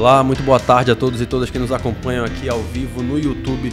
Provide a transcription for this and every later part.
Olá, muito boa tarde a todos e todas que nos acompanham aqui ao vivo no YouTube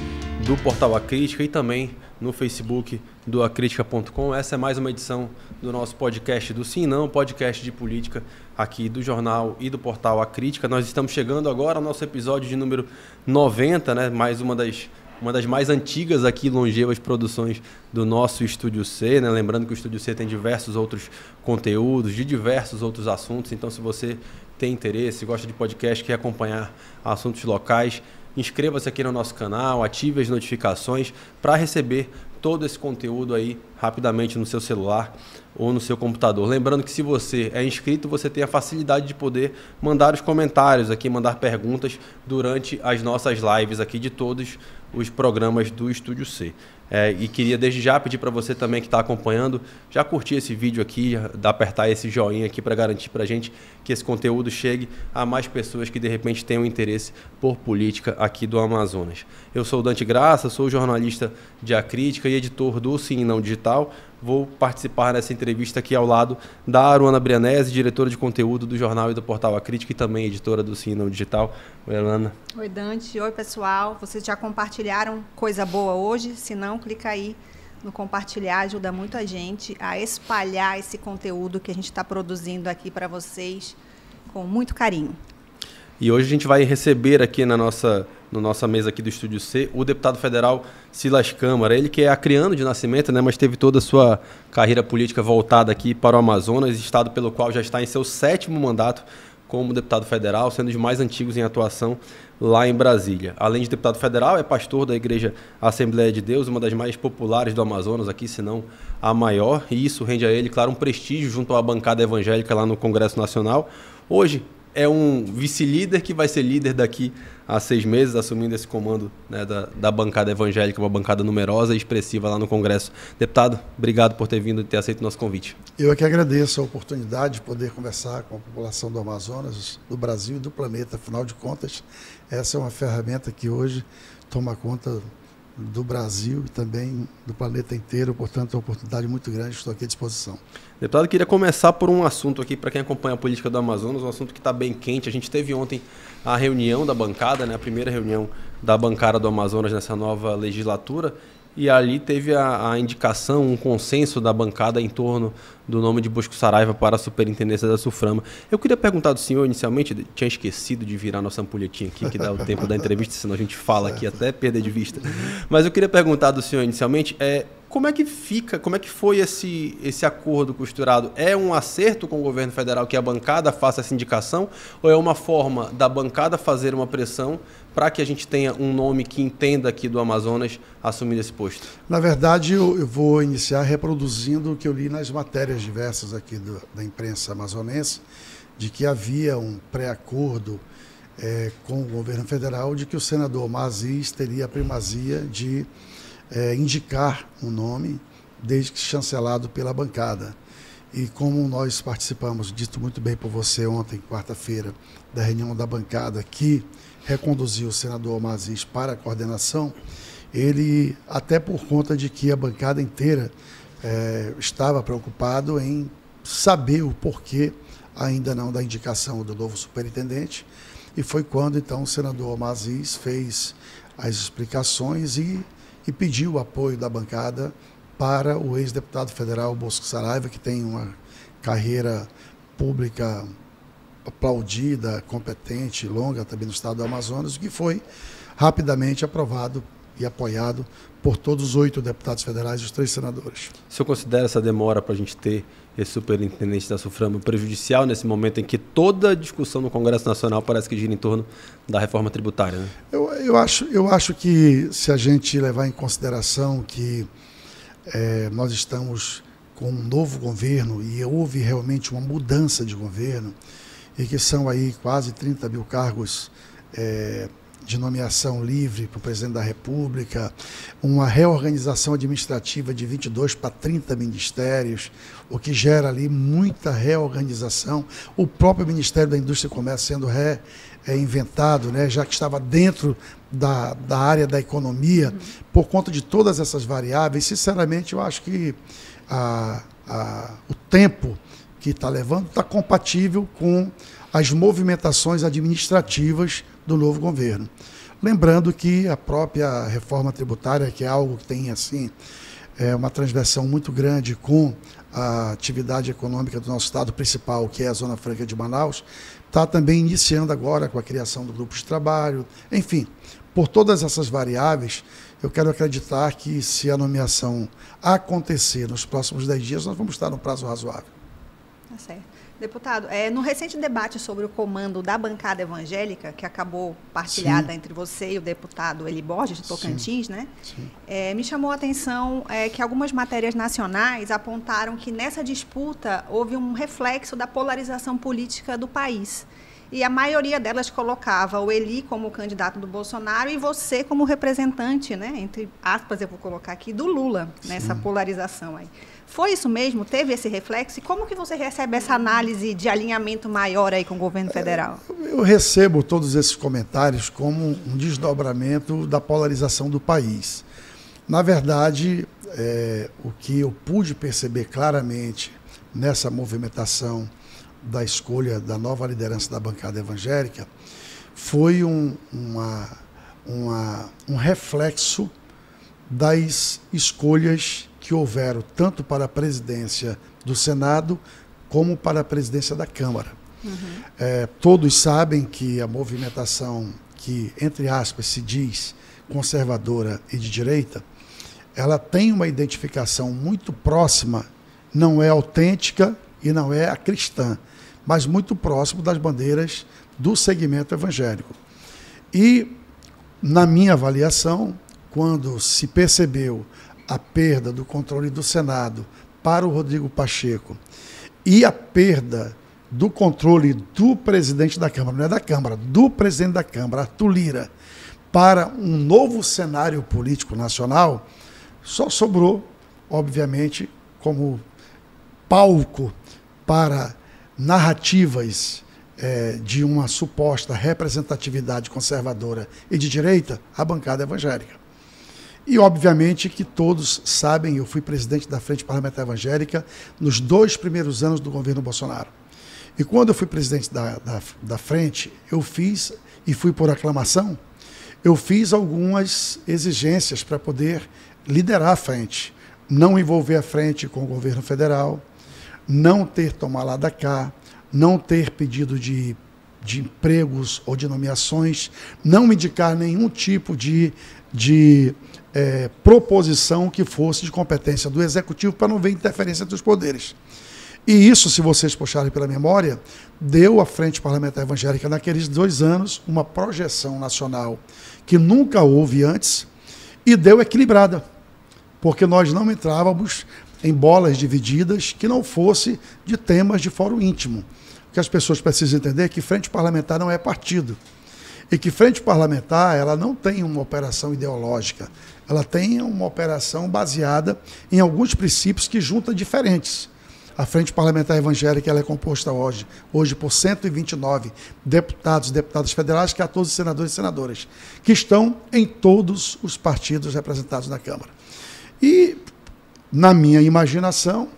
do Portal A Crítica e também no Facebook do acritica.com. Essa é mais uma edição do nosso podcast do Sim Não, podcast de política aqui do jornal e do portal A Crítica. Nós estamos chegando agora ao nosso episódio de número 90, né? Mais uma das uma das mais antigas aqui longevas produções do nosso Estúdio C, né? Lembrando que o Estúdio C tem diversos outros conteúdos de diversos outros assuntos. Então, se você tem interesse, gosta de podcast, quer acompanhar assuntos locais, inscreva-se aqui no nosso canal, ative as notificações para receber todo esse conteúdo aí rapidamente no seu celular ou no seu computador. Lembrando que se você é inscrito, você tem a facilidade de poder mandar os comentários aqui, mandar perguntas durante as nossas lives aqui de todos os programas do Estúdio C. É, e queria desde já pedir para você também que está acompanhando, já curtir esse vídeo aqui, já apertar esse joinha aqui para garantir para a gente que esse conteúdo chegue a mais pessoas que de repente tenham interesse por política aqui do Amazonas. Eu sou Dante Graça, sou jornalista de A Crítica e editor do Sim Não Digital vou participar nessa entrevista aqui ao lado da Aruana Brianese, diretora de conteúdo do jornal e do portal A Crítica e também editora do Sino Digital. Oi, Aruana. Oi, Dante. Oi, pessoal. Vocês já compartilharam coisa boa hoje? Se não, clica aí no compartilhar, ajuda muito a gente a espalhar esse conteúdo que a gente está produzindo aqui para vocês com muito carinho. E hoje a gente vai receber aqui na nossa no nossa mesa aqui do Estúdio C, o deputado federal Silas Câmara. Ele que é acriano de nascimento, né, mas teve toda a sua carreira política voltada aqui para o Amazonas, estado pelo qual já está em seu sétimo mandato como deputado federal, sendo os mais antigos em atuação lá em Brasília. Além de deputado federal, é pastor da Igreja Assembleia de Deus, uma das mais populares do Amazonas aqui, se não a maior, e isso rende a ele, claro, um prestígio junto à bancada evangélica lá no Congresso Nacional. Hoje é um vice-líder que vai ser líder daqui há seis meses, assumindo esse comando né, da, da, bancada evangélica, uma bancada numerosa e expressiva lá no Congresso. Deputado, obrigado por ter vindo e ter aceito o nosso convite. Eu é que agradeço a oportunidade de poder conversar com a população do Amazonas, do Brasil e do planeta. Afinal de contas, essa é uma ferramenta que hoje toma conta do Brasil e também do planeta inteiro, portanto, é uma oportunidade muito grande, estou aqui à disposição. Deputado, queria começar por um assunto aqui, para quem acompanha a política do Amazonas, um assunto que está bem quente. A gente teve ontem a reunião da bancada, né, a primeira reunião da bancada do Amazonas nessa nova legislatura, e ali teve a, a, indicação, um consenso da bancada em torno do nome de Bosco Saraiva para a superintendência da Suframa. Eu queria perguntar do senhor, inicialmente, tinha esquecido de virar nossa ampulhetinha aqui, que dá o tempo da entrevista, senão a gente fala aqui até perder de vista. Mas eu queria perguntar do senhor, inicialmente, é, como é que fica, como é que foi esse, esse acordo costurado? É um acerto com o governo federal que a bancada faça essa indicação ou é uma forma da bancada fazer uma pressão para que a gente tenha um nome que entenda aqui do Amazonas assumindo esse posto? Na verdade, eu, eu vou iniciar reproduzindo o que eu li nas matérias diversas aqui do, da imprensa amazonense, de que havia um pré-acordo é, com o governo federal de que o senador Mazis teria a primazia de é, indicar um nome, desde que chancelado pela bancada. E como nós participamos, dito muito bem por você ontem, quarta-feira, da reunião da bancada que reconduziu o senador Mazis para a coordenação, ele, até por conta de que a bancada inteira é, estava preocupado em saber o porquê ainda não da indicação do novo superintendente, e foi quando então o senador Mazis fez as explicações e e pediu o apoio da bancada para o ex-deputado federal Bosco Saraiva, que tem uma carreira pública aplaudida, competente, longa também no estado do Amazonas, o que foi rapidamente aprovado e apoiado por todos os oito deputados federais e os três senadores. O senhor considera essa demora para a gente ter esse superintendente da Suframa prejudicial nesse momento em que toda a discussão no Congresso Nacional parece que gira em torno da reforma tributária? Né? Eu, eu, acho, eu acho que se a gente levar em consideração que é, nós estamos com um novo governo e houve realmente uma mudança de governo e que são aí quase 30 mil cargos é, de nomeação livre para o presidente da República, uma reorganização administrativa de 22 para 30 ministérios, o que gera ali muita reorganização. O próprio Ministério da Indústria e Comércio sendo reinventado, né, já que estava dentro da, da área da economia, por conta de todas essas variáveis. Sinceramente, eu acho que a, a, o tempo que está levando está compatível com as movimentações administrativas do novo governo. Lembrando que a própria reforma tributária, que é algo que tem assim é, uma transversão muito grande com a atividade econômica do nosso estado principal, que é a Zona Franca de Manaus, está também iniciando agora com a criação do grupo de trabalho. Enfim, por todas essas variáveis, eu quero acreditar que se a nomeação acontecer nos próximos 10 dias, nós vamos estar no prazo razoável. Tá certo. Deputado, é, no recente debate sobre o comando da bancada evangélica, que acabou partilhada Sim. entre você e o deputado Eli Borges, de Tocantins, Sim. né? Sim. É, me chamou a atenção é, que algumas matérias nacionais apontaram que nessa disputa houve um reflexo da polarização política do país. E a maioria delas colocava o Eli como candidato do Bolsonaro e você como representante, né? Entre aspas, eu vou colocar aqui, do Lula, nessa polarização aí. Foi isso mesmo? Teve esse reflexo? E como que você recebe essa análise de alinhamento maior aí com o governo federal? Eu recebo todos esses comentários como um desdobramento da polarização do país. Na verdade, é, o que eu pude perceber claramente nessa movimentação da escolha da nova liderança da bancada evangélica foi um, uma, uma, um reflexo das escolhas que houveram tanto para a presidência do Senado como para a presidência da Câmara. Uhum. É, todos sabem que a movimentação que, entre aspas, se diz conservadora e de direita, ela tem uma identificação muito próxima, não é autêntica e não é a cristã, mas muito próximo das bandeiras do segmento evangélico. E, na minha avaliação, quando se percebeu a perda do controle do Senado para o Rodrigo Pacheco e a perda do controle do presidente da Câmara, não é da Câmara, do presidente da Câmara, Arthur Lira, para um novo cenário político nacional, só sobrou, obviamente, como palco para narrativas é, de uma suposta representatividade conservadora e de direita, a bancada evangélica. E, obviamente, que todos sabem, eu fui presidente da Frente Parlamentar Evangélica nos dois primeiros anos do governo Bolsonaro. E quando eu fui presidente da, da, da frente, eu fiz, e fui por aclamação, eu fiz algumas exigências para poder liderar a frente. Não envolver a frente com o governo federal, não ter tomar lá da cá, não ter pedido de, de empregos ou de nomeações, não indicar nenhum tipo de, de é, proposição que fosse de competência do executivo para não ver interferência dos poderes. E isso, se vocês puxarem pela memória, deu à Frente Parlamentar Evangélica, naqueles dois anos, uma projeção nacional que nunca houve antes e deu equilibrada, porque nós não entrávamos em bolas divididas que não fosse de temas de fórum íntimo. O que as pessoas precisam entender é que frente parlamentar não é partido. E que frente parlamentar ela não tem uma operação ideológica, ela tem uma operação baseada em alguns princípios que juntam diferentes. A Frente Parlamentar Evangélica ela é composta hoje, hoje por 129 deputados e deputadas federais, 14 senadores e senadoras, que estão em todos os partidos representados na Câmara. E, na minha imaginação,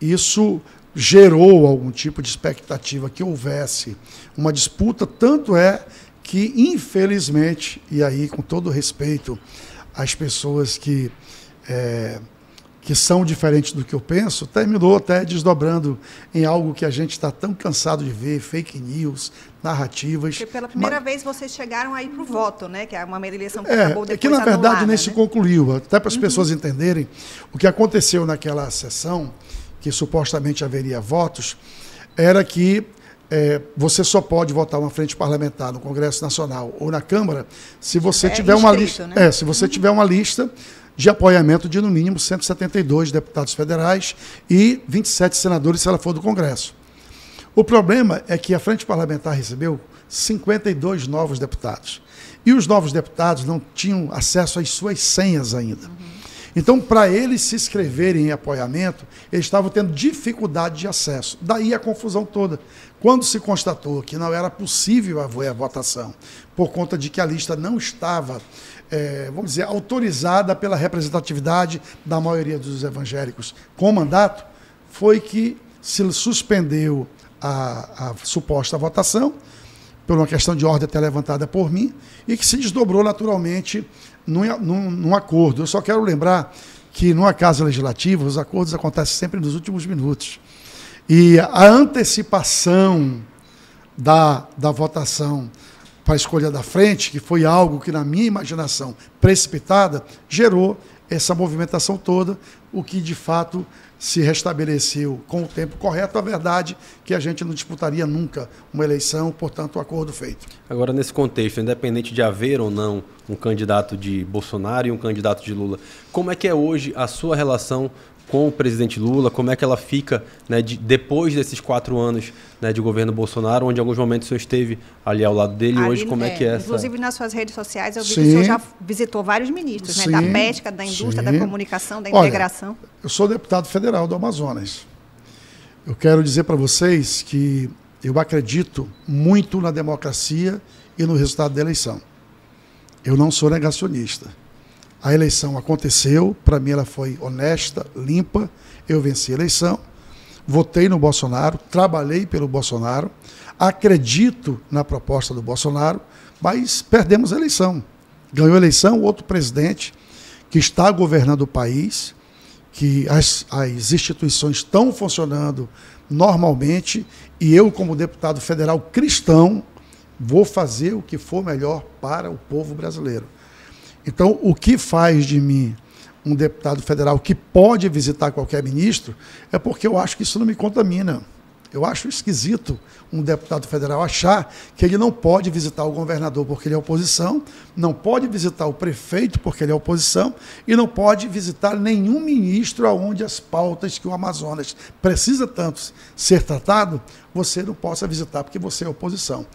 isso gerou algum tipo de expectativa que houvesse uma disputa, tanto é que, infelizmente, e aí com todo respeito as pessoas que, é, que são diferentes do que eu penso, terminou até desdobrando em algo que a gente está tão cansado de ver, fake news, narrativas. Porque pela primeira mas... vez vocês chegaram aí para o voto, né? Que é uma eleição que é, acabou depois É que, na verdade, anulada, nem se né? concluiu. Até para as uhum. pessoas entenderem o que aconteceu naquela sessão, que supostamente haveria votos, era que é, você só pode votar uma frente parlamentar no Congresso Nacional ou na Câmara se você é, tiver uma lista. Né? É, se você uhum. tiver uma lista de apoiamento de no mínimo 172 deputados federais e 27 senadores se ela for do Congresso. O problema é que a frente parlamentar recebeu 52 novos deputados. E os novos deputados não tinham acesso às suas senhas ainda. Então, para eles se inscreverem em apoiamento, eles estavam tendo dificuldade de acesso. Daí a confusão toda. Quando se constatou que não era possível haver a votação, por conta de que a lista não estava, é, vamos dizer, autorizada pela representatividade da maioria dos evangélicos com mandato, foi que se suspendeu a, a suposta votação, por uma questão de ordem até levantada por mim, e que se desdobrou naturalmente num, num, num acordo. Eu só quero lembrar que numa casa legislativa os acordos acontecem sempre nos últimos minutos. E a antecipação da, da votação para a escolha da frente, que foi algo que, na minha imaginação precipitada, gerou essa movimentação toda, o que de fato se restabeleceu com o tempo correto, a verdade que a gente não disputaria nunca uma eleição, portanto, o acordo feito. Agora, nesse contexto, independente de haver ou não um candidato de Bolsonaro e um candidato de Lula, como é que é hoje a sua relação com o presidente Lula, como é que ela fica né, de, depois desses quatro anos né, de governo Bolsonaro, onde em alguns momentos o senhor esteve ali ao lado dele, ali, hoje como é, é, que é essa... Inclusive nas suas redes sociais eu vi Sim. que o senhor já visitou vários ministros, né, da pesca, da indústria, Sim. da comunicação, da integração. Olha, eu sou deputado federal do Amazonas. Eu quero dizer para vocês que eu acredito muito na democracia e no resultado da eleição. Eu não sou negacionista. A eleição aconteceu, para mim ela foi honesta, limpa. Eu venci a eleição, votei no Bolsonaro, trabalhei pelo Bolsonaro, acredito na proposta do Bolsonaro, mas perdemos a eleição. Ganhou a eleição outro presidente que está governando o país, que as, as instituições estão funcionando normalmente e eu, como deputado federal cristão, vou fazer o que for melhor para o povo brasileiro. Então, o que faz de mim um deputado federal que pode visitar qualquer ministro é porque eu acho que isso não me contamina. Eu acho esquisito um deputado federal achar que ele não pode visitar o governador porque ele é oposição, não pode visitar o prefeito porque ele é oposição e não pode visitar nenhum ministro aonde as pautas que o Amazonas precisa tanto ser tratado, você não possa visitar porque você é oposição.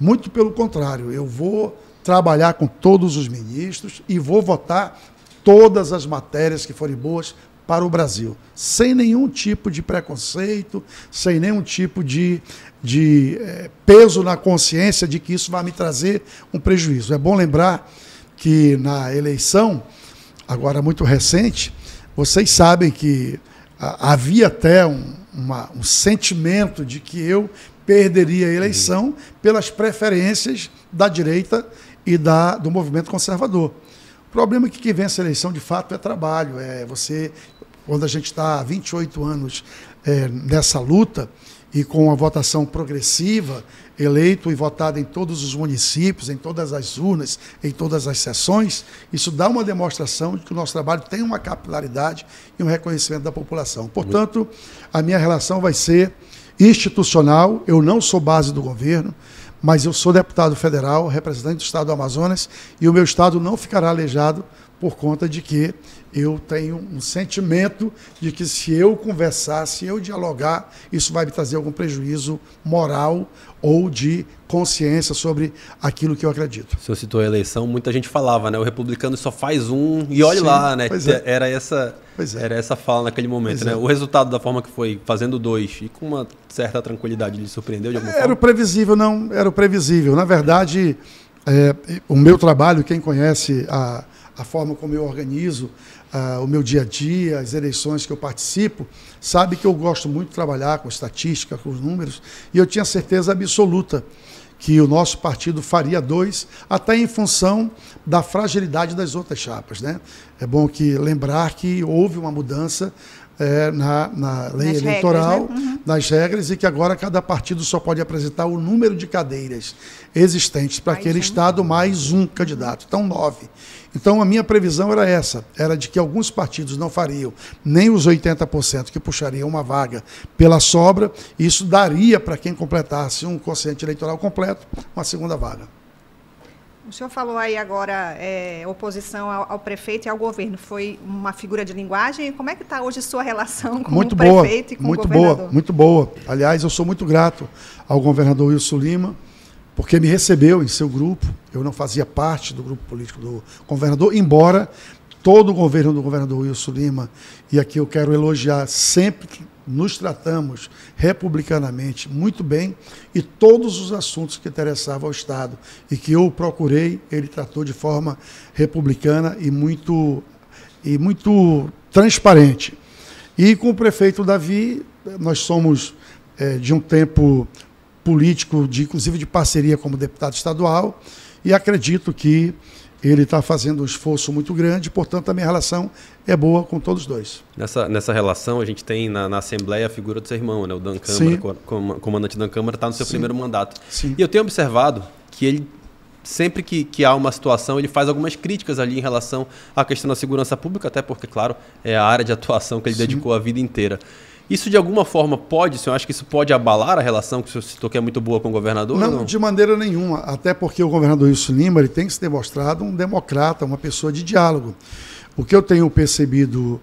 Muito pelo contrário, eu vou trabalhar com todos os ministros e vou votar todas as matérias que forem boas para o Brasil, sem nenhum tipo de preconceito, sem nenhum tipo de, de é, peso na consciência de que isso vai me trazer um prejuízo. É bom lembrar que na eleição, agora muito recente, vocês sabem que a, havia até um, uma, um sentimento de que eu perderia a eleição pelas preferências da direita e da, do movimento conservador. O problema é que quem vence a eleição, de fato, é trabalho. É você, quando a gente está há 28 anos é, nessa luta e com a votação progressiva, eleito e votado em todos os municípios, em todas as urnas, em todas as sessões, isso dá uma demonstração de que o nosso trabalho tem uma capilaridade e um reconhecimento da população. Portanto, a minha relação vai ser institucional, eu não sou base do governo, mas eu sou deputado federal, representante do Estado do Amazonas, e o meu Estado não ficará aleijado por conta de que eu tenho um sentimento de que se eu conversar, se eu dialogar, isso vai me trazer algum prejuízo moral ou de consciência sobre aquilo que eu acredito. O senhor citou a eleição, muita gente falava, né? O republicano só faz um e olhe Sim, lá, né? É. Era essa é. era essa fala naquele momento, pois né? É. O resultado da forma que foi, fazendo dois e com uma certa tranquilidade, lhe surpreendeu de alguma era forma? Era o previsível, não, era o previsível. Na verdade, é, o meu trabalho, quem conhece a, a forma como eu organizo uh, o meu dia a dia, as eleições que eu participo, sabe que eu gosto muito de trabalhar com estatística, com os números, e eu tinha certeza absoluta que o nosso partido faria dois, até em função da fragilidade das outras chapas. Né? É bom que lembrar que houve uma mudança é, na, na, lei nas eleitoral, regras, né? uhum. nas regras, e que agora cada partido só pode apresentar o número de cadeiras existentes para aquele um. estado mais um candidato. Então, nove. Então, a minha previsão era essa: era de que alguns partidos não fariam nem os 80% que puxariam uma vaga pela sobra, e isso daria para quem completasse um consciente eleitoral completo uma segunda vaga. O senhor falou aí agora é, oposição ao, ao, prefeito e ao governo. Foi uma figura de linguagem? Como é que está hoje sua relação com muito o boa, prefeito e com muito o governador? Boa, muito boa. Aliás, eu sou muito grato ao governador Wilson Lima, porque me recebeu em seu grupo. Eu não fazia parte do grupo político do governador, embora todo o governo do governador Wilson Lima, e aqui eu quero elogiar sempre nos tratamos republicanamente muito bem e todos os assuntos que interessavam ao Estado e que eu procurei, ele tratou de forma republicana e muito, e muito transparente. E com o prefeito Davi, nós somos é, de um tempo político, de, inclusive de parceria como deputado estadual, e acredito que ele está fazendo um esforço muito grande, portanto, a minha relação é boa com todos dois. Nessa, nessa relação, a gente tem na, na Assembleia a figura do seu irmão, né? o Dan Câmara, com, comandante Dan Câmara, está no seu Sim. primeiro mandato. Sim. E eu tenho observado que ele, sempre que, que há uma situação, ele faz algumas críticas ali em relação à questão da segurança pública, até porque, claro, é a área de atuação que ele Sim. dedicou a vida inteira. Isso de alguma forma pode, senhor acha que isso pode abalar a relação que o senhor citou que é muito boa com o governador? Não, não? de maneira nenhuma. Até porque o governador Wilson Lima ele tem se demonstrado um democrata, uma pessoa de diálogo. O que eu tenho percebido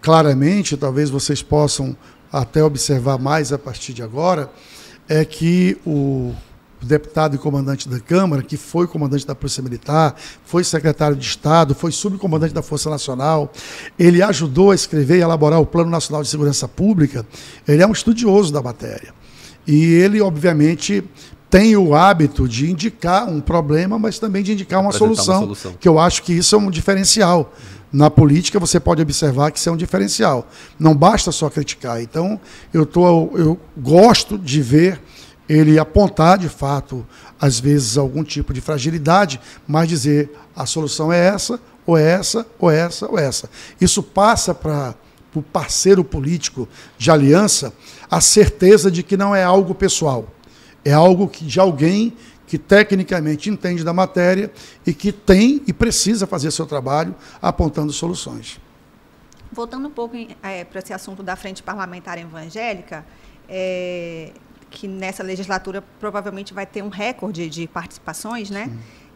claramente, talvez vocês possam até observar mais a partir de agora, é que o deputado e comandante da Câmara, que foi comandante da Polícia Militar, foi secretário de Estado, foi subcomandante da Força Nacional, ele ajudou a escrever e elaborar o Plano Nacional de Segurança Pública, ele é um estudioso da matéria. E ele, obviamente, tem o hábito de indicar um problema, mas também de indicar uma solução, uma solução, que eu acho que isso é um diferencial. Na política, você pode observar que isso é um diferencial. Não basta só criticar. Então, eu, tô, eu gosto de ver ele apontar de fato, às vezes, algum tipo de fragilidade, mas dizer a solução é essa, ou é essa, ou é essa, ou é essa. Isso passa para o parceiro político de aliança a certeza de que não é algo pessoal, é algo que, de alguém que tecnicamente entende da matéria e que tem e precisa fazer seu trabalho apontando soluções. Voltando um pouco é, para esse assunto da frente parlamentar evangélica, é, que nessa legislatura provavelmente vai ter um recorde de participações, né?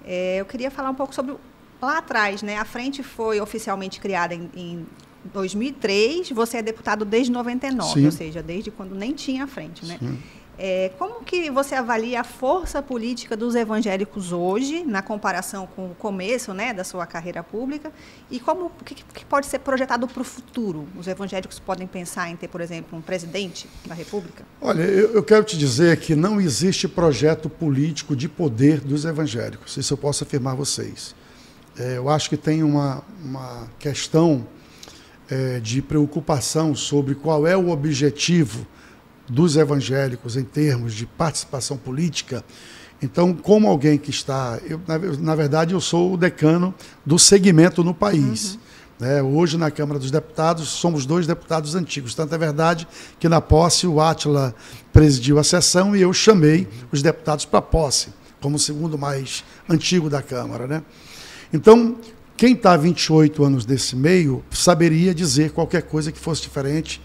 É, eu queria falar um pouco sobre lá atrás, né? A frente foi oficialmente criada em, em 2003, você é deputado desde 99, Sim. ou seja, desde quando nem tinha a frente, né? Sim. É, como que você avalia a força política dos evangélicos hoje, na comparação com o começo né, da sua carreira pública, e como o que, que, pode ser projetado para o futuro? Os evangélicos podem pensar em ter, por exemplo, um presidente da República? Olha, eu, eu quero te dizer que não existe projeto político de poder dos evangélicos, isso eu posso afirmar a vocês. É, eu acho que tem uma, uma questão é, de preocupação sobre qual é o objetivo dos evangélicos em termos de participação política. Então, como alguém que está. Eu, na, na, verdade, eu sou o decano do segmento no país. Uhum. Né? Hoje, na Câmara dos Deputados, somos dois deputados antigos. Tanto é verdade que, na posse, o Átila presidiu a sessão e eu chamei os deputados para a posse, como o segundo mais antigo da Câmara. Né? Então, quem está há 28 anos desse meio saberia dizer qualquer coisa que fosse diferente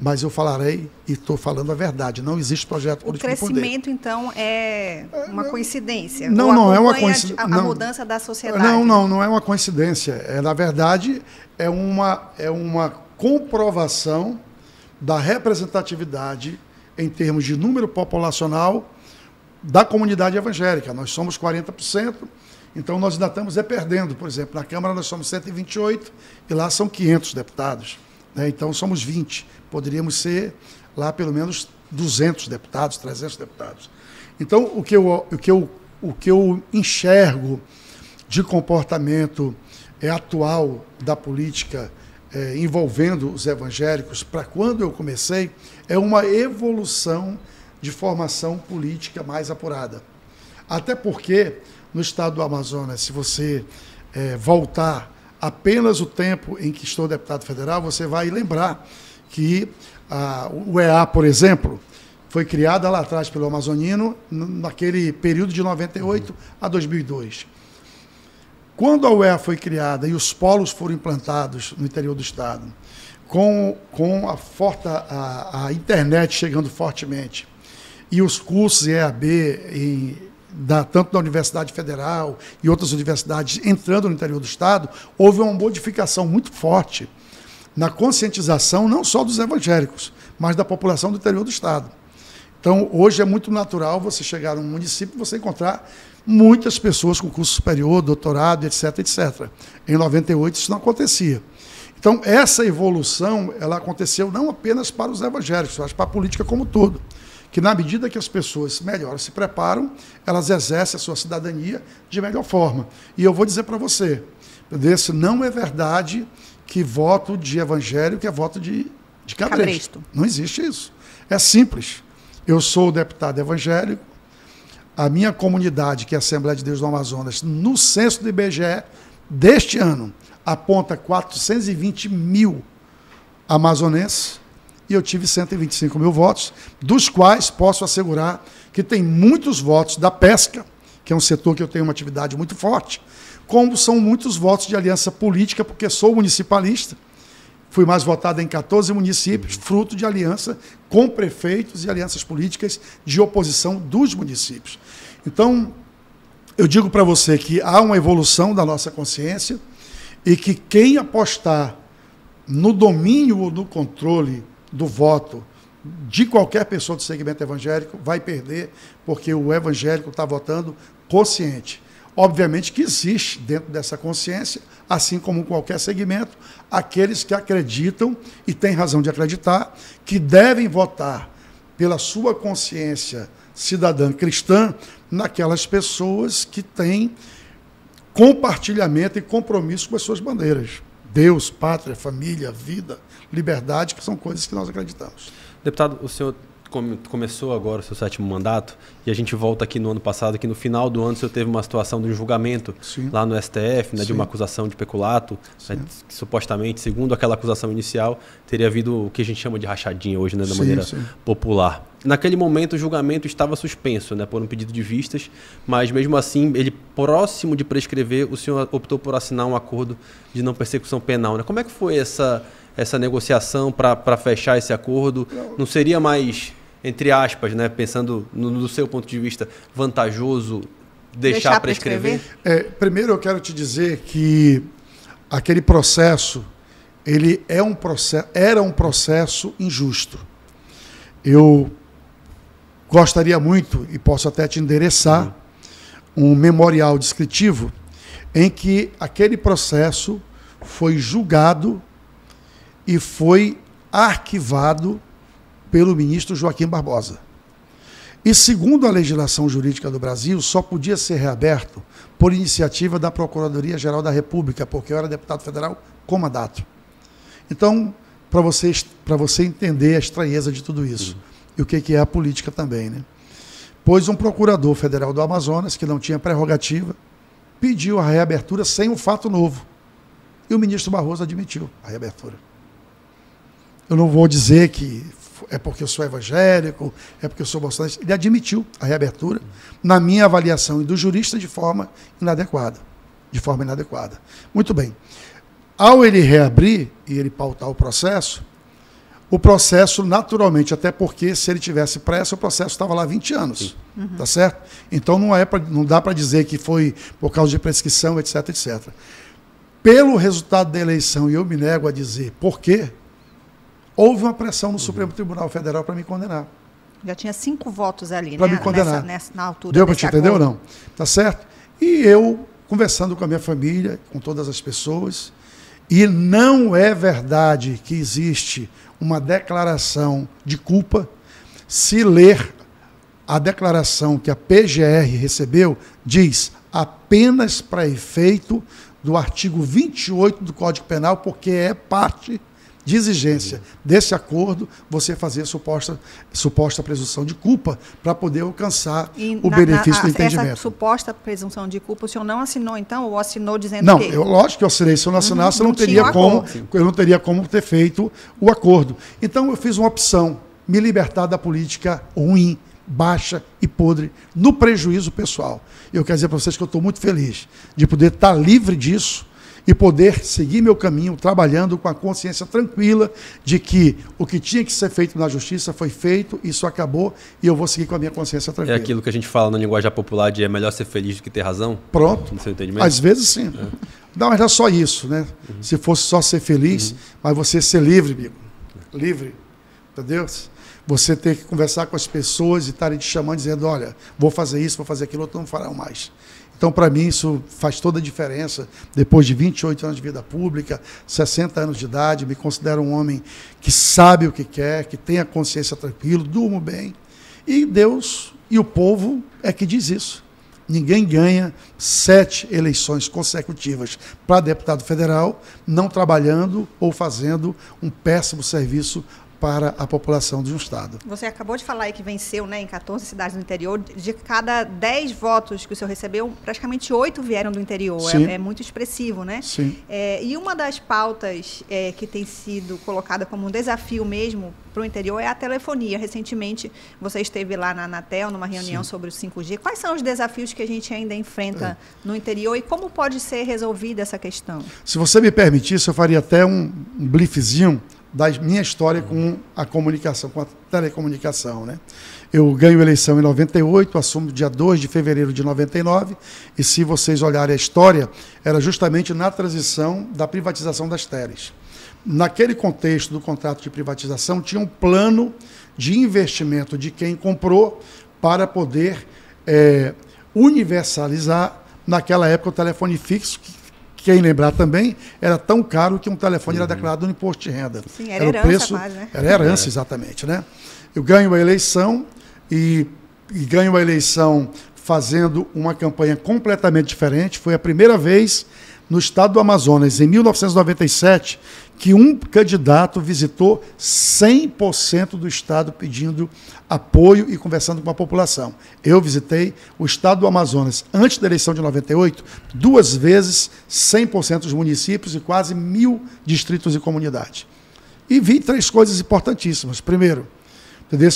mas eu falarei e estou falando a verdade. Não existe projeto político O crescimento, então, é uma coincidência? Não, não é uma coincidência. A, a mudança da sociedade? Não, não, não é uma coincidência. É, na verdade, é uma, é uma comprovação da representatividade em termos de número populacional da comunidade evangélica. Nós somos 40%, então nós ainda estamos é perdendo. Por exemplo, na Câmara nós somos 128 e lá são 500 deputados. Né? Então somos 20 poderíamos ser lá pelo menos 200 deputados, 300 deputados. Então, o que eu, o que eu, o que eu enxergo de comportamento é, atual da política é, envolvendo os evangélicos, para quando eu comecei, é uma evolução de formação política mais apurada. Até porque, no estado do Amazonas, se você é, voltar apenas o tempo em que estou deputado federal, você vai lembrar que a, o EA, por exemplo, foi criada lá atrás pelo Amazonino, naquele período de 98 uhum. a 2002. Quando a UEA foi criada e os polos foram implantados no interior do Estado, com, com a, forte, a, a internet chegando fortemente e os cursos EAB, em, da, tanto da Universidade Federal e outras universidades entrando no interior do Estado, houve uma modificação muito forte na conscientização não só dos evangélicos, mas da população do interior do Estado. Então, hoje é muito natural você chegar num município e você encontrar muitas pessoas com curso superior, doutorado, etc, etc. Em 98 isso não acontecia. Então, essa evolução, ela aconteceu não apenas para os evangélicos, mas para a política como todo. Que na medida que as pessoas melhor se preparam, elas exercem a sua cidadania de melhor forma. E eu vou dizer para você, desse não é verdade que voto de evangélico é voto de de cabresto. cabresto. Não existe isso. É simples. Eu sou deputado evangélico, a minha comunidade, que é a Assembleia de Deus do Amazonas, no censo do IBGE deste ano, aponta 420 mil amazonenses e eu tive 125 mil votos, dos quais posso assegurar que tem muitos votos da pesca, que é um setor que eu tenho uma atividade muito forte, como são muitos votos de aliança política, porque sou municipalista. Fui mais votado em 14 municípios, fruto de aliança com prefeitos e alianças políticas de oposição dos municípios. Então, eu digo para você que há uma evolução da nossa consciência e que quem apostar no domínio ou no controle do voto de qualquer pessoa do segmento evangélico vai perder, porque o evangélico está votando consciente. Obviamente que existe dentro dessa consciência, assim como qualquer segmento, aqueles que acreditam e têm razão de acreditar que devem votar pela sua consciência cidadã cristã naquelas pessoas que têm compartilhamento e compromisso com as suas bandeiras. Deus, pátria, família, vida, liberdade, que são coisas que nós acreditamos. Deputado, o senhor come, começou agora o seu sétimo mandato e a gente volta aqui no ano passado, que no final do ano o senhor teve uma situação de um julgamento Sim. lá no STF, né, de uma acusação de peculato, né, que supostamente, segundo aquela acusação inicial, teria havido o que a gente chama de rachadinha hoje, né, da sim, maneira popular. Naquele momento o julgamento estava suspenso, né, por um pedido de vistas, mas mesmo assim, ele próximo de prescrever, o senhor optou por assinar um acordo de não persecução penal. Né? Como é que foi essa essa negociação para fechar esse acordo? Não seria mais entre aspas, né, pensando no, no seu ponto de vista, vantajoso deixar, deixar prescrever? É, primeiro eu quero te dizer que aquele processo ele é um processo, era um processo injusto. Eu gostaria muito, e posso até te endereçar, uhum. um memorial descritivo em que aquele processo foi julgado e foi arquivado pelo ministro Joaquim Barbosa. E segundo a legislação jurídica do Brasil, só podia ser reaberto por iniciativa da Procuradoria-Geral da República, porque eu era deputado federal com mandato. Então, para você, você entender a estranheza de tudo isso uhum. e o que, que é a política também, né? Pois um procurador federal do Amazonas, que não tinha prerrogativa, pediu a reabertura sem um fato novo. E o ministro Barroso admitiu a reabertura. Eu não vou dizer que é porque eu sou evangélico, é porque eu sou bolsonarista. Ele admitiu a reabertura, na minha avaliação e do jurista, de forma inadequada. De forma inadequada. Muito bem. Ao ele reabrir e ele pautar o processo, o processo, naturalmente, até porque se ele tivesse pressa, o processo estava lá 20 anos. Uhum. Tá certo? Então não, é pra, não dá para dizer que foi por causa de prescrição, etc, etc. Pelo resultado da eleição, e eu me nego a dizer por quê, houve uma pressão no uhum. Supremo Tribunal Federal para me condenar. Já tinha cinco votos ali, Para né? me condenar. Nessa, nessa, na altura Deu para te entender ou não? Tá certo? E eu, conversando com a minha família, com todas as pessoas, e não é verdade que existe uma declaração de culpa. Se ler a declaração que a PGR recebeu, diz apenas para efeito do artigo 28 do Código Penal, porque é parte de exigência desse acordo, você fazer suposta, suposta presunção de culpa para poder alcançar e o na, benefício na, do entendimento. Essa suposta presunção de culpa, o senhor não assinou, então, ou assinou dizendo não, que... Não, lógico que eu assinei. Se eu não assinasse, uhum, eu, não teria como, eu não teria como ter feito o acordo. Então, eu fiz uma opção, me libertar da política ruim, baixa e podre, no prejuízo pessoal. Eu quero dizer para vocês que eu estou muito feliz de poder estar livre disso, e poder seguir meu caminho trabalhando com a consciência tranquila de que o que tinha que ser feito na justiça foi feito, isso acabou e eu vou seguir com a minha consciência tranquila. É aquilo que a gente fala na linguagem popular de é melhor ser feliz do que ter razão? Pronto. No seu entendimento? Às vezes sim. É. Não, mas é só isso, né? Uhum. Se fosse só ser feliz, uhum. mas você ser livre, amigo. Livre. Entendeu? Você ter que conversar com as pessoas e estarem te chamando, dizendo: olha, vou fazer isso, vou fazer aquilo, outro não farão mais. Então, para mim, isso faz toda a diferença. Depois de 28 anos de vida pública, 60 anos de idade, me considero um homem que sabe o que quer, que tem a consciência tranquila, durmo bem. E Deus e o povo é que diz isso. Ninguém ganha sete eleições consecutivas para deputado federal não trabalhando ou fazendo um péssimo serviço para a população de um estado. Você acabou de falar aí que venceu né, em 14 cidades do interior. De cada 10 votos que o senhor recebeu, praticamente 8 vieram do interior. É, é, muito expressivo, né? Sim. É, e uma das pautas é, que tem sido colocada como um desafio mesmo para o interior é a telefonia. Recentemente você esteve lá na Anatel, numa reunião Sim. sobre o 5G. Quais são os desafios que a gente ainda enfrenta é. no interior e como pode ser resolvida essa questão? Se você me permitisse, eu faria até um, um blifzinho da minha história com a comunicação, com a telecomunicação. Né? Eu ganho eleição em 98, assumo dia 2 de fevereiro de 99, e se vocês olharem a história, era justamente na transição da privatização das teles. Naquele contexto do contrato de privatização, tinha um plano de investimento de quem comprou para poder é, universalizar, naquela época, o telefone fixo, que quem lembrar também, era tão caro que um telefone uhum. era declarado no imposto de renda. Sim, era, era herança, o preço, quase, né? Era herança, exatamente. Né? Eu ganho a eleição e, e ganho a eleição fazendo uma campanha completamente diferente. Foi a primeira vez no estado do Amazonas, em 1997, que um candidato visitou 100% do estado pedindo apoio e conversando com a população. Eu visitei o estado do Amazonas antes da eleição de 98, duas vezes 100% dos municípios e quase mil distritos e comunidades. E vi três coisas importantíssimas. Primeiro,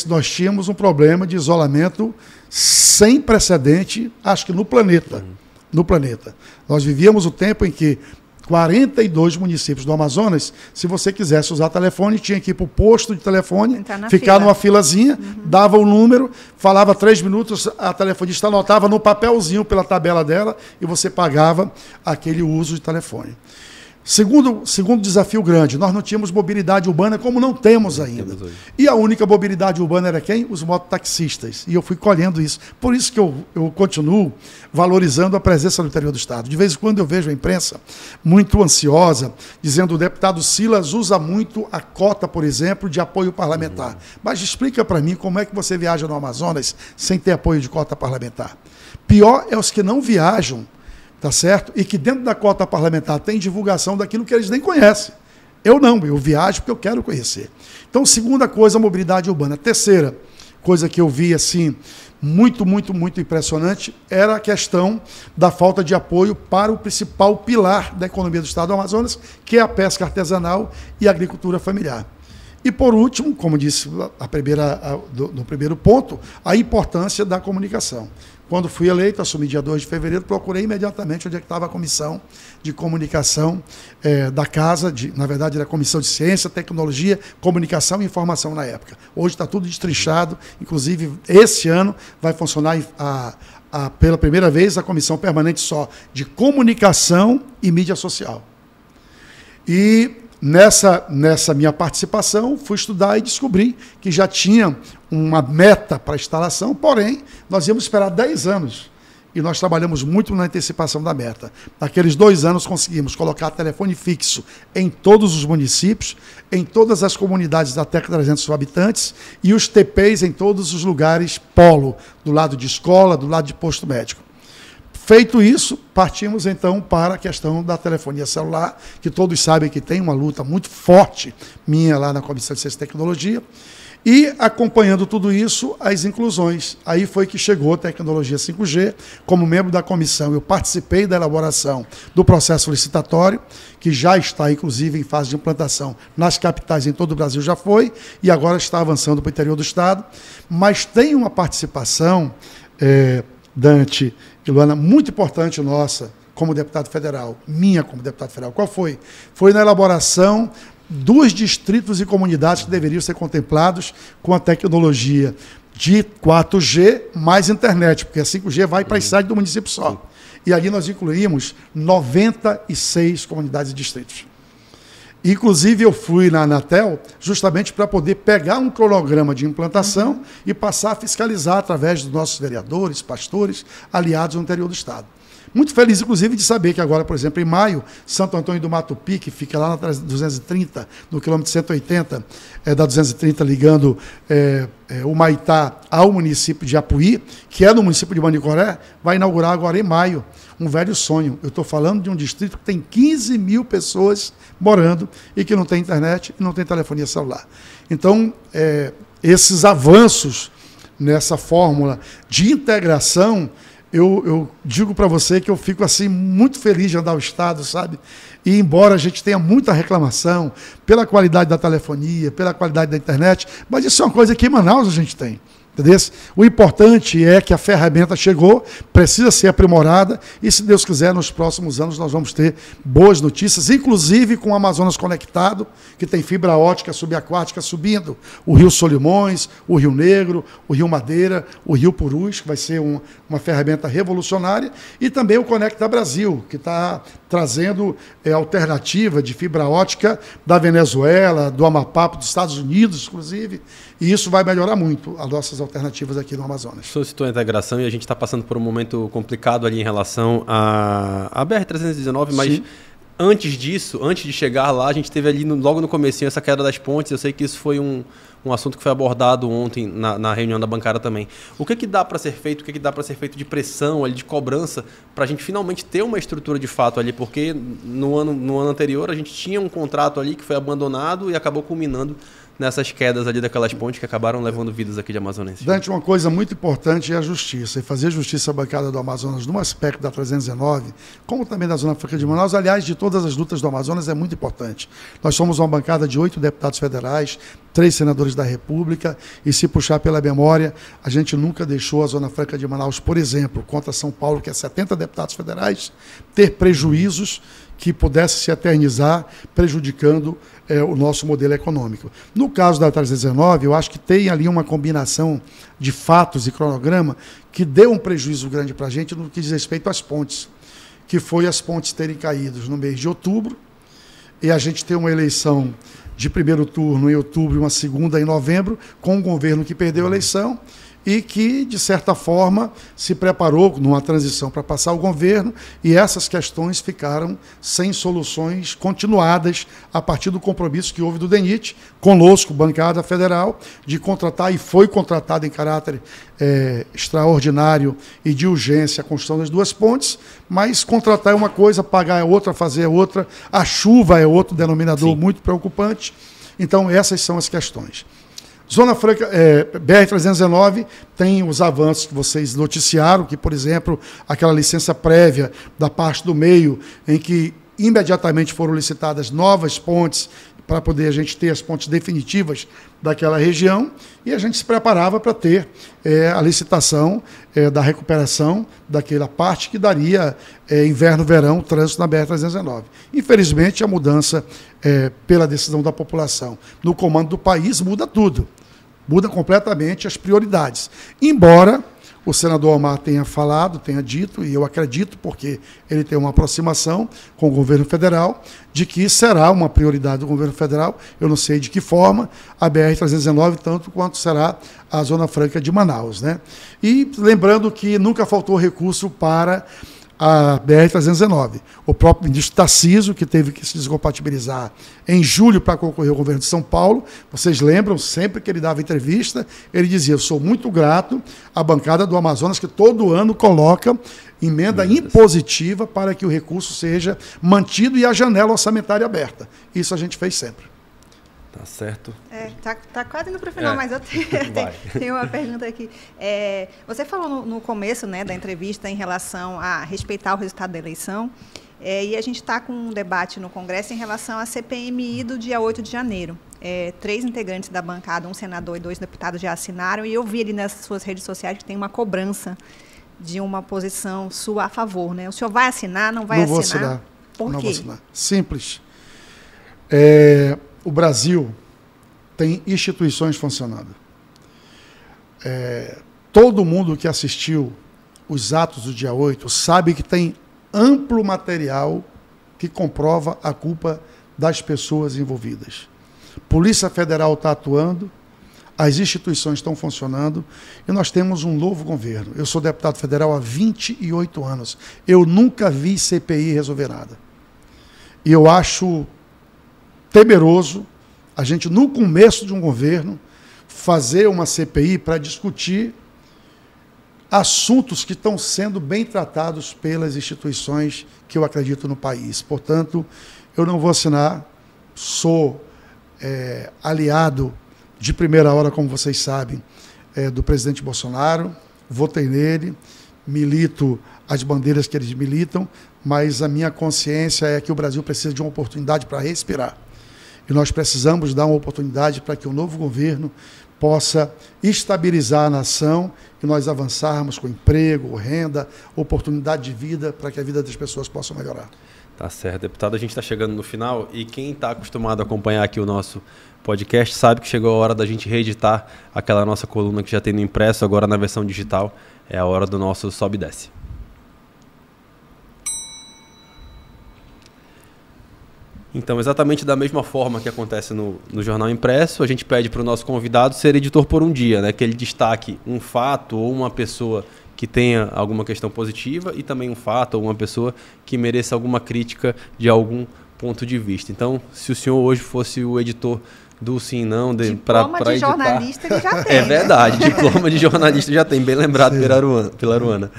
nós tínhamos um problema de isolamento sem precedente, acho que no planeta. No planeta. Nós vivíamos o tempo em que 42 municípios do Amazonas, se você quisesse usar telefone, tinha que ir para o posto de telefone, ficar fila. numa filazinha, uhum. dava o número, falava três minutos, a telefonista anotava no papelzinho pela tabela dela e você pagava aquele uso de telefone. Segundo, segundo desafio grande, nós não tínhamos mobilidade urbana como não temos ainda. E a única mobilidade urbana era quem? Os mototaxistas. E eu fui colhendo isso. Por isso que eu, eu continuo valorizando a presença do interior do Estado. De vez em quando eu vejo a imprensa muito ansiosa, dizendo que o deputado Silas usa muito a cota, por exemplo, de apoio parlamentar. Uhum. Mas explica para mim como é que você viaja no Amazonas sem ter apoio de cota parlamentar. Pior é os que não viajam tá certo? E que dentro da cota parlamentar tem divulgação daquilo que eles nem conhecem. Eu não, eu viajo porque eu quero conhecer. Então, segunda coisa, a mobilidade urbana. Terceira coisa que eu vi assim muito, muito, muito impressionante era a questão da falta de apoio para o principal pilar da economia do Estado do Amazonas, que é a pesca artesanal e a agricultura familiar. E por último, como disse a primeira, a, do, no primeiro ponto, a importância da comunicação. Quando fui eleito, assumi dia 2 de fevereiro, procurei imediatamente onde é estava a comissão de comunicação é, da casa, de, na verdade era a comissão de ciência, tecnologia, comunicação e informação na época. Hoje está tudo destrinchado, inclusive esse ano vai funcionar a, a, pela primeira vez a comissão permanente só de comunicação e mídia social. E Nessa, nessa minha participação, fui estudar e descobri que já tinha uma meta para instalação, porém, nós íamos esperar 10 anos. E nós trabalhamos muito na antecipação da meta. Naqueles dois anos, conseguimos colocar telefone fixo em todos os municípios, em todas as comunidades da até 300 habitantes e os TPs em todos os lugares polo, do lado de escola, do lado de posto médico. Feito isso, partimos então para a questão da telefonia celular, que todos sabem que tem uma luta muito forte minha lá na Comissão de Ciência e Tecnologia. E acompanhando tudo isso, as inclusões. Aí foi que chegou a tecnologia 5G. Como membro da comissão, eu participei da elaboração do processo licitatório, que já está, inclusive, em fase de implantação nas capitais em todo o Brasil, já foi, e agora está avançando para o interior do Estado. Mas tem uma participação, é, Dante, Luana, muito importante nossa como deputado federal, minha como deputado federal. Qual foi? Foi na elaboração dos distritos e comunidades que deveriam ser contemplados com a tecnologia de 4G mais internet, porque a 5G vai para a cidade do município só. E ali nós incluímos 96 comunidades e distritos. Inclusive, eu fui na Anatel justamente para poder pegar um cronograma de implantação uhum. e passar a fiscalizar através dos nossos vereadores, pastores, aliados no interior do Estado. Muito feliz, inclusive, de saber que agora, por exemplo, em maio, Santo Antônio do Matupi, que fica lá na 230, no quilômetro 180 é, da 230, ligando é, é, o Maitá ao município de Apuí, que é no município de Manicoré, vai inaugurar agora em maio um velho sonho. Eu estou falando de um distrito que tem 15 mil pessoas morando e que não tem internet e não tem telefonia celular. Então, é, esses avanços nessa fórmula de integração, eu, eu digo para você que eu fico assim muito feliz de andar o Estado, sabe? E embora a gente tenha muita reclamação pela qualidade da telefonia, pela qualidade da internet, mas isso é uma coisa que em Manaus a gente tem. Entendeu? O importante é que a ferramenta chegou, precisa ser aprimorada e, se Deus quiser, nos próximos anos nós vamos ter boas notícias, inclusive com o Amazonas Conectado, que tem fibra ótica subaquática subindo, o Rio Solimões, o Rio Negro, o Rio Madeira, o Rio Purus, que vai ser um, uma ferramenta revolucionária, e também o Conecta Brasil, que está trazendo é, alternativa de fibra ótica da Venezuela, do Amapá, dos Estados Unidos, inclusive, e isso vai melhorar muito as nossas alternativas aqui no Amazonas. O senhor citou a integração e a gente está passando por um momento complicado ali em relação à, à BR-319, mas Sim. antes disso, antes de chegar lá, a gente teve ali no, logo no começo essa queda das pontes, eu sei que isso foi um um assunto que foi abordado ontem na, na reunião da bancada também. O que, que dá para ser feito, o que, que dá para ser feito de pressão, ali, de cobrança, para a gente finalmente ter uma estrutura de fato ali? Porque no ano, no ano anterior a gente tinha um contrato ali que foi abandonado e acabou culminando nessas quedas ali daquelas pontes que acabaram levando vidas aqui de Amazonenses. Dante, uma coisa muito importante é a justiça. E fazer justiça à bancada do Amazonas no aspecto da 319, como também da Zona Franca de Manaus, aliás, de todas as lutas do Amazonas, é muito importante. Nós somos uma bancada de oito deputados federais, três senadores da República, e se puxar pela memória, a gente nunca deixou a Zona Franca de Manaus, por exemplo, contra São Paulo, que é 70 deputados federais, ter prejuízos que pudesse se eternizar, prejudicando é, o nosso modelo econômico. No caso da 319, eu acho que tem ali uma combinação de fatos e cronograma que deu um prejuízo grande para a gente no que diz respeito às pontes, que foi as pontes terem caído no mês de outubro, e a gente tem uma eleição de primeiro turno em outubro e uma segunda em novembro, com um governo que perdeu a eleição e que, de certa forma, se preparou numa transição para passar o governo e essas questões ficaram sem soluções continuadas a partir do compromisso que houve do DENIT, conosco, bancada federal, de contratar, e foi contratado em caráter é, extraordinário e de urgência a construção das duas pontes, mas contratar é uma coisa, pagar é outra, fazer é outra, a chuva é outro denominador Sim. muito preocupante. Então, essas são as questões. Zona Franca, é, BR-319 tem os avanços que vocês noticiaram, que, por exemplo, aquela licença prévia da parte do meio, em que imediatamente foram licitadas novas pontes para poder a gente ter as pontes definitivas daquela região e a gente se preparava para ter é, a licitação é, da recuperação daquela parte que daria é, inverno-verão trânsito na BR-319. Infelizmente, a mudança é, pela decisão da população no comando do país muda tudo muda completamente as prioridades. Embora o senador Omar tenha falado, tenha dito, e eu acredito, porque ele tem uma aproximação com o governo federal, de que será uma prioridade do governo federal, eu não sei de que forma, a BR-319, tanto quanto será a Zona Franca de Manaus. Né? E lembrando que nunca faltou recurso para a BR-319. O próprio ministro Tarciso, que teve que se descompatibilizar em julho para concorrer ao governo de São Paulo, vocês lembram, sempre que ele dava entrevista, ele dizia: Eu sou muito grato à bancada do Amazonas, que todo ano coloca emenda impositiva para que o recurso seja mantido e a janela orçamentária aberta. Isso a gente fez sempre. Tá certo. É, tá, tá quase indo para o final, é. mas eu tenho, tenho, uma pergunta aqui. É, você falou no, no, começo né, da entrevista em relação a respeitar o resultado da eleição, é, e a gente está com um debate no Congresso em relação à CPMI do dia 8 de janeiro. É, três integrantes da bancada, um senador e dois deputados já assinaram, e eu vi ali nas suas redes sociais que tem uma cobrança de uma posição sua a favor. Né? O senhor vai assinar, não vai não assinar? Vou assinar. Por não quê? Vou assinar. Simples. É, o Brasil tem instituições funcionando. É, todo mundo que assistiu os atos do dia 8 sabe que tem amplo material que comprova a culpa das pessoas envolvidas. Polícia Federal está atuando, as instituições estão funcionando e nós temos um novo governo. Eu sou deputado federal há 28 anos. Eu nunca vi CPI resolver nada. E eu acho temeroso a gente, no começo de um governo, fazer uma CPI para discutir assuntos que estão sendo bem tratados pelas instituições que eu acredito no país. Portanto, eu não vou assinar, sou é, aliado de primeira hora, como vocês sabem, é, do presidente Bolsonaro, votei nele, milito as bandeiras que eles militam, mas a minha consciência é que o Brasil precisa de uma oportunidade para respirar. E nós precisamos dar uma oportunidade para que o novo governo possa estabilizar a nação e nós avançarmos com emprego, renda, oportunidade de vida para que a vida das pessoas possa melhorar. Tá certo, deputado. A gente está chegando no final e quem está acostumado a acompanhar aqui o nosso podcast sabe que chegou a hora da gente reeditar aquela nossa coluna que já tem no impresso, agora na versão digital. É a hora do nosso sobe e desce. Então, exatamente da mesma forma que acontece no, no jornal impresso, a gente pede para o nosso convidado ser editor por um dia, né? que ele destaque um fato ou uma pessoa que tenha alguma questão positiva e também um fato ou uma pessoa que mereça alguma crítica de algum ponto de vista. Então, se o senhor hoje fosse o editor do Sim Não para editar... de jornalista ele já tem. É verdade, né? diploma de jornalista já tem, bem lembrado pela Aruana. Pela Aruana.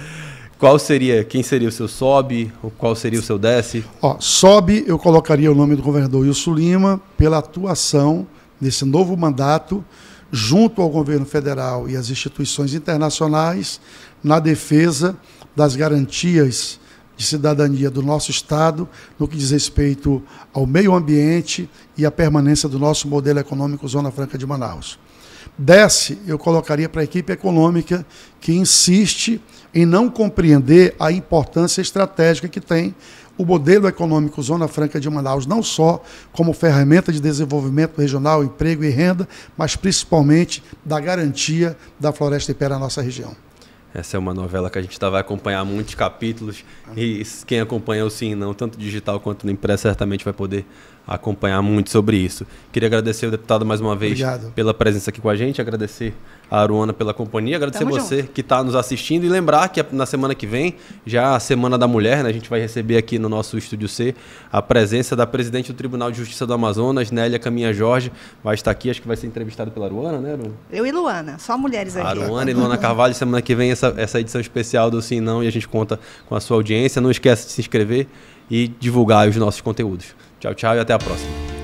Qual seria, quem seria o seu sobe, qual seria o seu desce? Ó, sobe, eu colocaria o nome do governador Wilson Lima pela atuação nesse novo mandato junto ao governo federal e às instituições internacionais na defesa das garantias de cidadania do nosso Estado no que diz respeito ao meio ambiente e à permanência do nosso modelo econômico Zona Franca de Manaus. Desce, eu colocaria para a equipe econômica que insiste em não compreender a importância estratégica que tem o modelo econômico Zona Franca de Manaus, não só como ferramenta de desenvolvimento regional, emprego e renda, mas principalmente da garantia da floresta e pé na nossa região. Essa é uma novela que a gente vai acompanhar muitos capítulos e quem acompanha o Sim Não, tanto digital quanto no impresso, certamente vai poder acompanhar muito sobre isso. Queria agradecer o deputado mais uma vez Obrigado. pela presença aqui com a gente, agradecer Aruana pela companhia, agradecer Tamo você junto. que está nos assistindo e lembrar que na semana que vem, já a Semana da Mulher, né, a gente vai receber aqui no nosso Estúdio C a presença da presidente do Tribunal de Justiça do Amazonas, Nélia Caminha Jorge, vai estar aqui, acho que vai ser entrevistada pela Aruana, né, Aruana? Eu e Luana, só mulheres aqui. Aruana e Luana Carvalho, semana que vem essa, essa edição especial do Sim Não e a gente conta com a sua audiência. Não esqueça de se inscrever e divulgar os nossos conteúdos. Tchau, tchau e até a próxima.